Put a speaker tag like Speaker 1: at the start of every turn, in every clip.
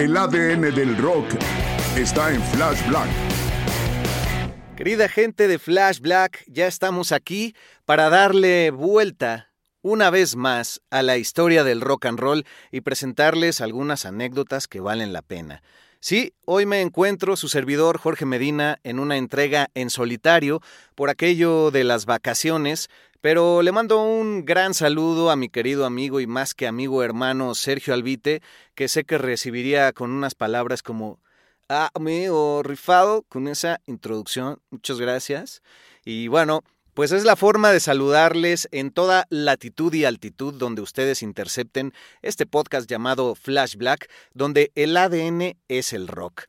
Speaker 1: El ADN del rock está en Flash Black.
Speaker 2: Querida gente de Flash Black, ya estamos aquí para darle vuelta una vez más a la historia del rock and roll y presentarles algunas anécdotas que valen la pena. Sí, hoy me encuentro su servidor Jorge Medina en una entrega en solitario por aquello de las vacaciones, pero le mando un gran saludo a mi querido amigo y más que amigo hermano Sergio Albite, que sé que recibiría con unas palabras como Ah, amigo, rifado con esa introducción. Muchas gracias. Y bueno, pues es la forma de saludarles en toda latitud y altitud donde ustedes intercepten este podcast llamado Flash Black, donde el ADN es el rock.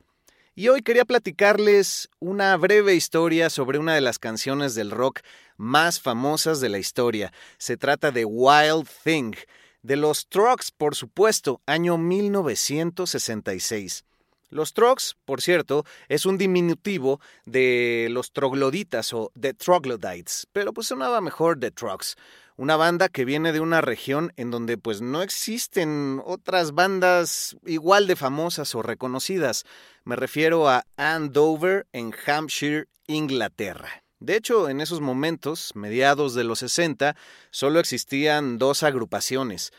Speaker 2: Y hoy quería platicarles una breve historia sobre una de las canciones del rock más famosas de la historia. Se trata de Wild Thing, de los Trucks, por supuesto, año 1966. Los Trucks, por cierto, es un diminutivo de los trogloditas o The Troglodytes, pero pues sonaba mejor The Trucks, una banda que viene de una región en donde pues no existen otras bandas igual de famosas o reconocidas. Me refiero a Andover en Hampshire, Inglaterra. De hecho, en esos momentos, mediados de los 60, solo existían dos agrupaciones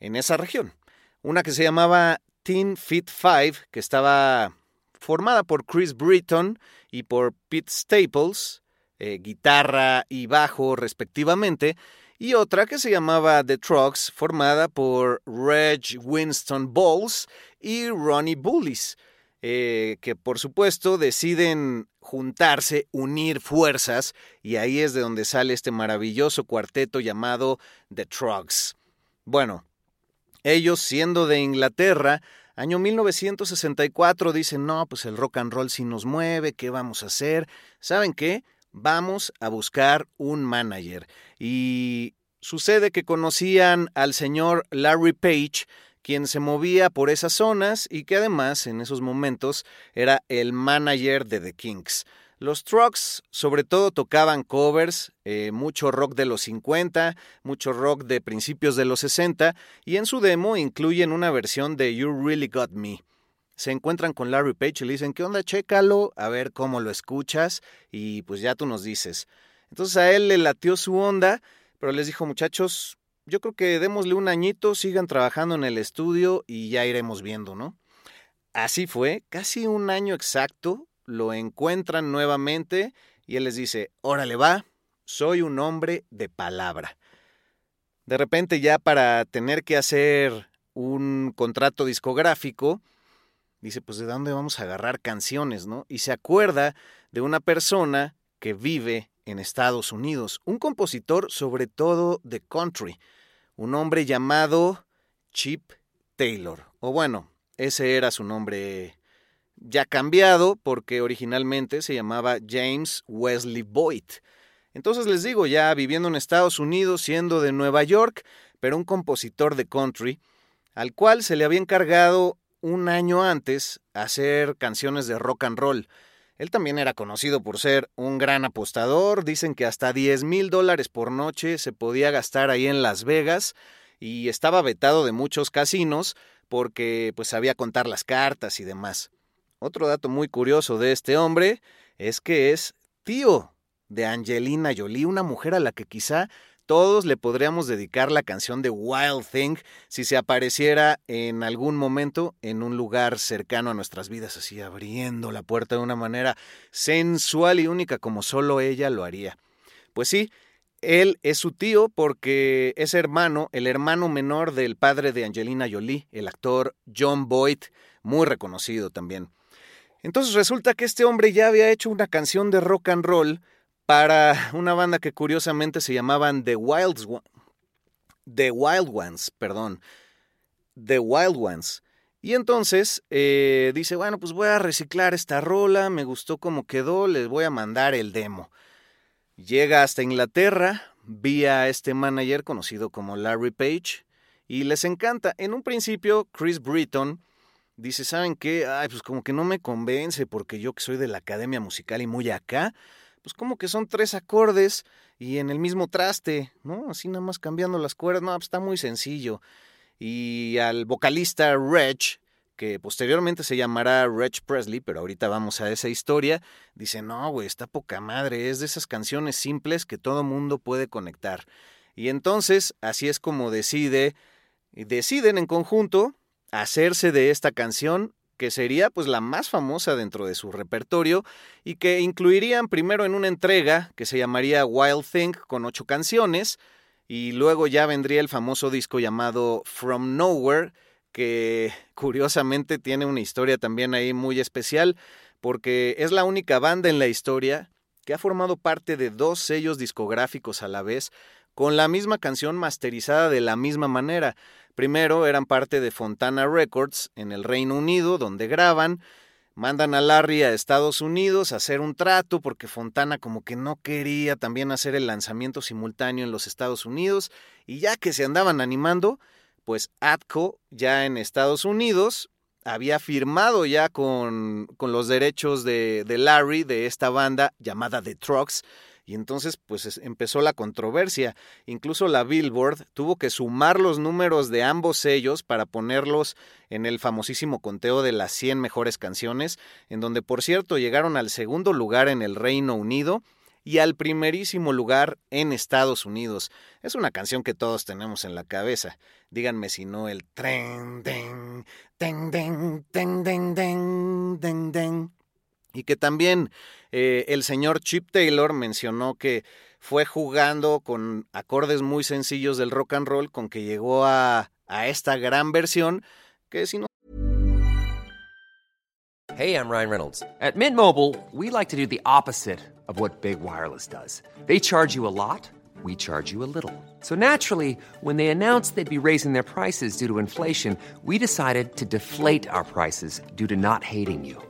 Speaker 2: en esa región. Una que se llamaba Teen Fit Five, que estaba formada por Chris Britton y por Pete Staples, eh, guitarra y bajo respectivamente, y otra que se llamaba The Trucks, formada por Reg Winston Bowles y Ronnie Bullis, eh, que por supuesto deciden juntarse, unir fuerzas, y ahí es de donde sale este maravilloso cuarteto llamado The Trucks. Bueno, ellos, siendo de Inglaterra, año 1964, dicen, no, pues el rock and roll sí nos mueve, ¿qué vamos a hacer? ¿Saben qué? Vamos a buscar un manager. Y sucede que conocían al señor Larry Page, quien se movía por esas zonas y que además en esos momentos era el manager de The Kings. Los Trucks sobre todo tocaban covers, eh, mucho rock de los 50, mucho rock de principios de los 60 y en su demo incluyen una versión de You Really Got Me. Se encuentran con Larry Page y le dicen, ¿qué onda? Chécalo, a ver cómo lo escuchas y pues ya tú nos dices. Entonces a él le latió su onda, pero les dijo, muchachos, yo creo que démosle un añito, sigan trabajando en el estudio y ya iremos viendo, ¿no? Así fue, casi un año exacto, lo encuentran nuevamente y él les dice, órale va, soy un hombre de palabra. De repente ya para tener que hacer un contrato discográfico, dice, pues de dónde vamos a agarrar canciones, ¿no? Y se acuerda de una persona que vive en Estados Unidos, un compositor sobre todo de country, un hombre llamado Chip Taylor, o bueno, ese era su nombre ya cambiado porque originalmente se llamaba James Wesley Boyd. Entonces les digo, ya viviendo en Estados Unidos, siendo de Nueva York, pero un compositor de country, al cual se le había encargado un año antes hacer canciones de rock and roll. Él también era conocido por ser un gran apostador, dicen que hasta 10 mil dólares por noche se podía gastar ahí en Las Vegas y estaba vetado de muchos casinos porque pues sabía contar las cartas y demás. Otro dato muy curioso de este hombre es que es tío de Angelina Jolie, una mujer a la que quizá todos le podríamos dedicar la canción de Wild Thing si se apareciera en algún momento en un lugar cercano a nuestras vidas, así abriendo la puerta de una manera sensual y única como solo ella lo haría. Pues sí, él es su tío porque es hermano, el hermano menor del padre de Angelina Jolie, el actor John Boyd, muy reconocido también. Entonces resulta que este hombre ya había hecho una canción de rock and roll para una banda que curiosamente se llamaban The Wild, The Wild Ones, perdón, The Wild Ones. Y entonces eh, dice, bueno, pues voy a reciclar esta rola, me gustó cómo quedó, les voy a mandar el demo. Llega hasta Inglaterra, vía este manager conocido como Larry Page, y les encanta. En un principio, Chris Britton dice, ¿saben qué? Ay, pues como que no me convence porque yo que soy de la academia musical y muy acá, pues como que son tres acordes y en el mismo traste, ¿no? Así nada más cambiando las cuerdas, no, pues está muy sencillo. Y al vocalista Reg, que posteriormente se llamará Reg Presley, pero ahorita vamos a esa historia, dice, no, güey, está poca madre, es de esas canciones simples que todo mundo puede conectar. Y entonces, así es como decide, deciden en conjunto hacerse de esta canción que sería pues la más famosa dentro de su repertorio y que incluirían primero en una entrega que se llamaría Wild Thing con ocho canciones y luego ya vendría el famoso disco llamado From Nowhere que curiosamente tiene una historia también ahí muy especial porque es la única banda en la historia que ha formado parte de dos sellos discográficos a la vez con la misma canción masterizada de la misma manera. Primero eran parte de Fontana Records en el Reino Unido, donde graban, mandan a Larry a Estados Unidos a hacer un trato porque Fontana como que no quería también hacer el lanzamiento simultáneo en los Estados Unidos y ya que se andaban animando, pues Atco ya en Estados Unidos había firmado ya con, con los derechos de, de Larry de esta banda llamada The Trucks y entonces pues empezó la controversia. Incluso la Billboard tuvo que sumar los números de ambos sellos para ponerlos en el famosísimo conteo de las 100 mejores canciones, en donde por cierto llegaron al segundo lugar en el Reino Unido y al primerísimo lugar en Estados Unidos. Es una canción que todos tenemos en la cabeza. Díganme si no el tren, den, den, den, den, den, den, den, y que también eh, el señor Chip Taylor mencionó que fue jugando con acordes muy sencillos del rock and roll con que llegó a, a esta gran versión que si no
Speaker 3: Hey, I'm Ryan Reynolds. At Mint Mobile, we like to do the opposite of what Big Wireless does. They charge you a lot, we charge you a little. So naturally, when they announced they'd be raising their prices due to inflation, we decided to deflate our prices due to not hating you.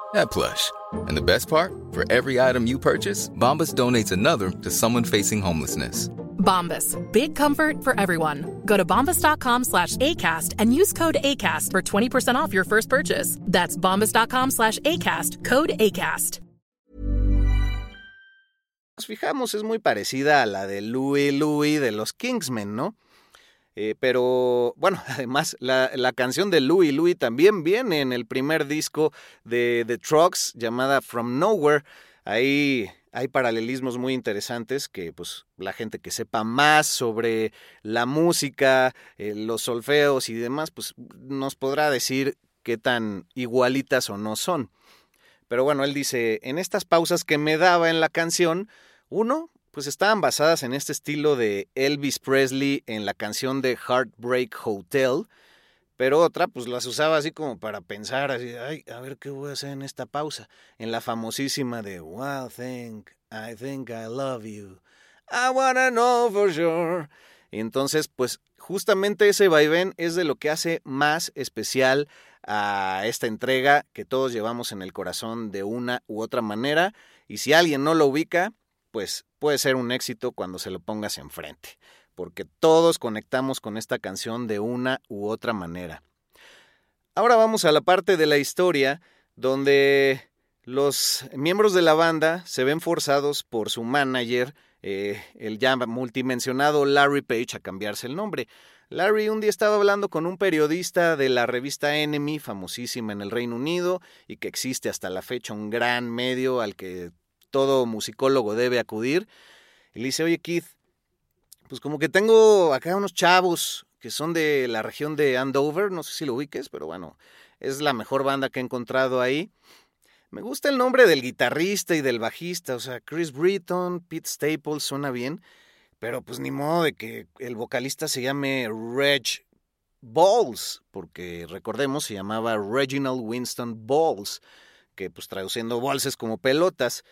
Speaker 4: that plush. And the best part? For every item you purchase, Bombas donates another to someone facing homelessness.
Speaker 5: Bombas. Big comfort for everyone. Go to bombas.com slash ACAST and use code ACAST for 20% off your first purchase. That's bombas.com slash ACAST. Code ACAST.
Speaker 2: nos fijamos es muy parecida a la de Louie Louie de los Kingsmen, ¿no? Eh, pero bueno, además la, la, canción de Louie Louie también viene en el primer disco de The Trucks llamada From Nowhere. Ahí hay paralelismos muy interesantes que pues la gente que sepa más sobre la música, eh, los solfeos y demás, pues nos podrá decir qué tan igualitas o no son. Pero bueno, él dice, en estas pausas que me daba en la canción, uno, pues estaban basadas en este estilo de Elvis Presley en la canción de Heartbreak Hotel, pero otra pues las usaba así como para pensar, así, ay, a ver qué voy a hacer en esta pausa, en la famosísima de Wow, think, I think I love you, I wanna know for sure. Y entonces, pues justamente ese vaivén es de lo que hace más especial a esta entrega que todos llevamos en el corazón de una u otra manera. Y si alguien no lo ubica, pues puede ser un éxito cuando se lo pongas enfrente, porque todos conectamos con esta canción de una u otra manera. Ahora vamos a la parte de la historia donde los miembros de la banda se ven forzados por su manager, eh, el ya multimensionado Larry Page, a cambiarse el nombre. Larry un día estaba hablando con un periodista de la revista Enemy, famosísima en el Reino Unido, y que existe hasta la fecha un gran medio al que todo musicólogo debe acudir. Y le dice, oye Keith, pues como que tengo acá unos chavos que son de la región de Andover, no sé si lo ubiques, pero bueno, es la mejor banda que he encontrado ahí. Me gusta el nombre del guitarrista y del bajista, o sea, Chris Britton, Pete Staples, suena bien, pero pues ni modo de que el vocalista se llame Reg Balls, porque recordemos se llamaba Reginald Winston Balls, que pues traduciendo balls es como pelotas.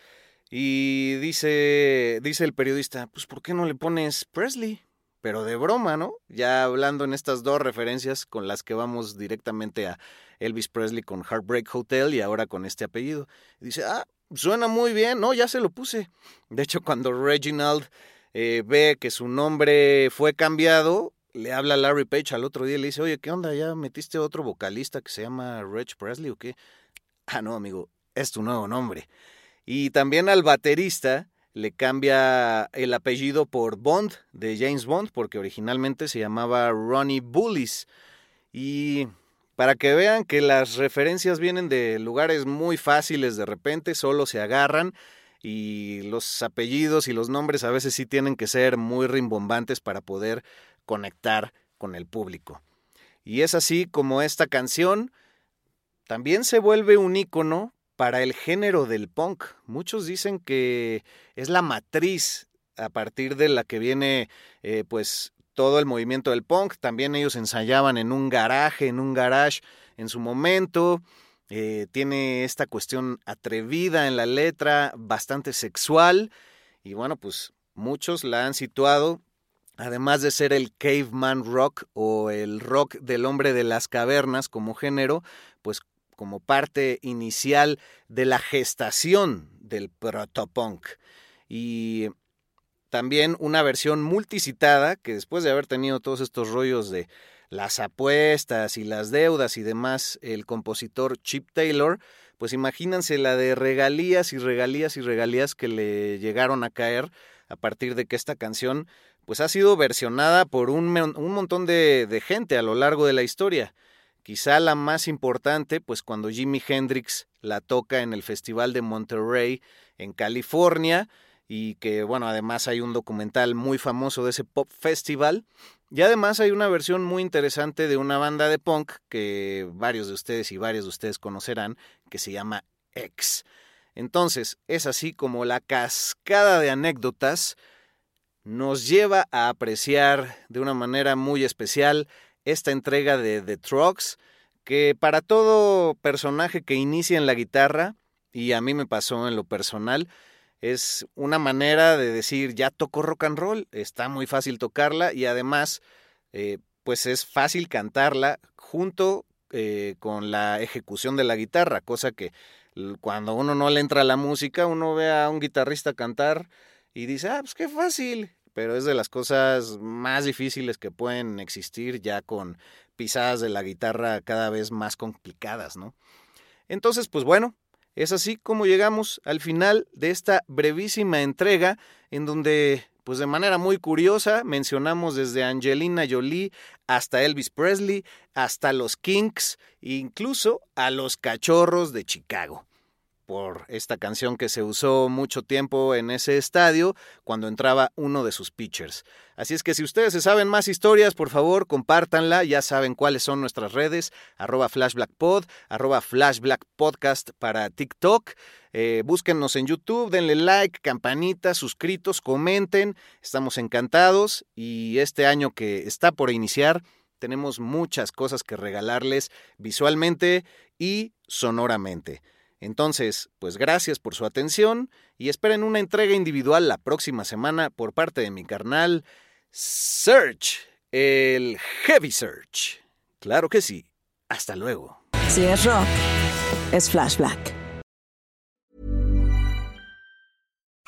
Speaker 2: Y dice, dice el periodista, pues ¿por qué no le pones Presley? Pero de broma, ¿no? Ya hablando en estas dos referencias con las que vamos directamente a Elvis Presley con Heartbreak Hotel y ahora con este apellido. dice, ah, suena muy bien, no, ya se lo puse. De hecho, cuando Reginald eh, ve que su nombre fue cambiado, le habla Larry Page al otro día y le dice, oye, ¿qué onda? ¿Ya metiste otro vocalista que se llama Reg Presley o qué? Ah, no, amigo, es tu nuevo nombre. Y también al baterista le cambia el apellido por Bond, de James Bond, porque originalmente se llamaba Ronnie Bullis. Y para que vean que las referencias vienen de lugares muy fáciles de repente, solo se agarran y los apellidos y los nombres a veces sí tienen que ser muy rimbombantes para poder conectar con el público. Y es así como esta canción también se vuelve un icono para el género del punk. Muchos dicen que es la matriz a partir de la que viene eh, pues todo el movimiento del punk. También ellos ensayaban en un garaje, en un garage en su momento. Eh, tiene esta cuestión atrevida en la letra, bastante sexual. Y bueno, pues muchos la han situado, además de ser el caveman rock o el rock del hombre de las cavernas como género, pues como parte inicial de la gestación del protopunk. Y también una versión multicitada que después de haber tenido todos estos rollos de las apuestas y las deudas y demás, el compositor Chip Taylor, pues imagínense la de regalías y regalías y regalías que le llegaron a caer a partir de que esta canción pues ha sido versionada por un, un montón de, de gente a lo largo de la historia. Quizá la más importante, pues cuando Jimi Hendrix la toca en el Festival de Monterrey en California, y que bueno, además hay un documental muy famoso de ese pop festival. Y además hay una versión muy interesante de una banda de punk que varios de ustedes y varios de ustedes conocerán, que se llama X. Entonces, es así como la cascada de anécdotas nos lleva a apreciar de una manera muy especial esta entrega de The Trucks, que para todo personaje que inicia en la guitarra, y a mí me pasó en lo personal, es una manera de decir, ya toco rock and roll, está muy fácil tocarla y además, eh, pues es fácil cantarla junto eh, con la ejecución de la guitarra, cosa que cuando uno no le entra a la música, uno ve a un guitarrista cantar y dice, ah, pues qué fácil, pero es de las cosas más difíciles que pueden existir ya con pisadas de la guitarra cada vez más complicadas, ¿no? Entonces, pues bueno, es así como llegamos al final de esta brevísima entrega en donde, pues de manera muy curiosa, mencionamos desde Angelina Jolie hasta Elvis Presley, hasta los Kinks, incluso a los cachorros de Chicago. Por esta canción que se usó mucho tiempo en ese estadio cuando entraba uno de sus pitchers. Así es que si ustedes se saben más historias, por favor, compártanla. Ya saben cuáles son nuestras redes, arroba flashblackpod, arroba flashblackpodcast para TikTok. Eh, búsquennos en YouTube, denle like, campanita, suscritos, comenten. Estamos encantados y este año que está por iniciar, tenemos muchas cosas que regalarles visualmente y sonoramente. Entonces, pues gracias por su atención y esperen una entrega individual la próxima semana por parte de mi carnal Search, el Heavy Search. Claro que sí. Hasta luego.
Speaker 6: Si es rock, es Flash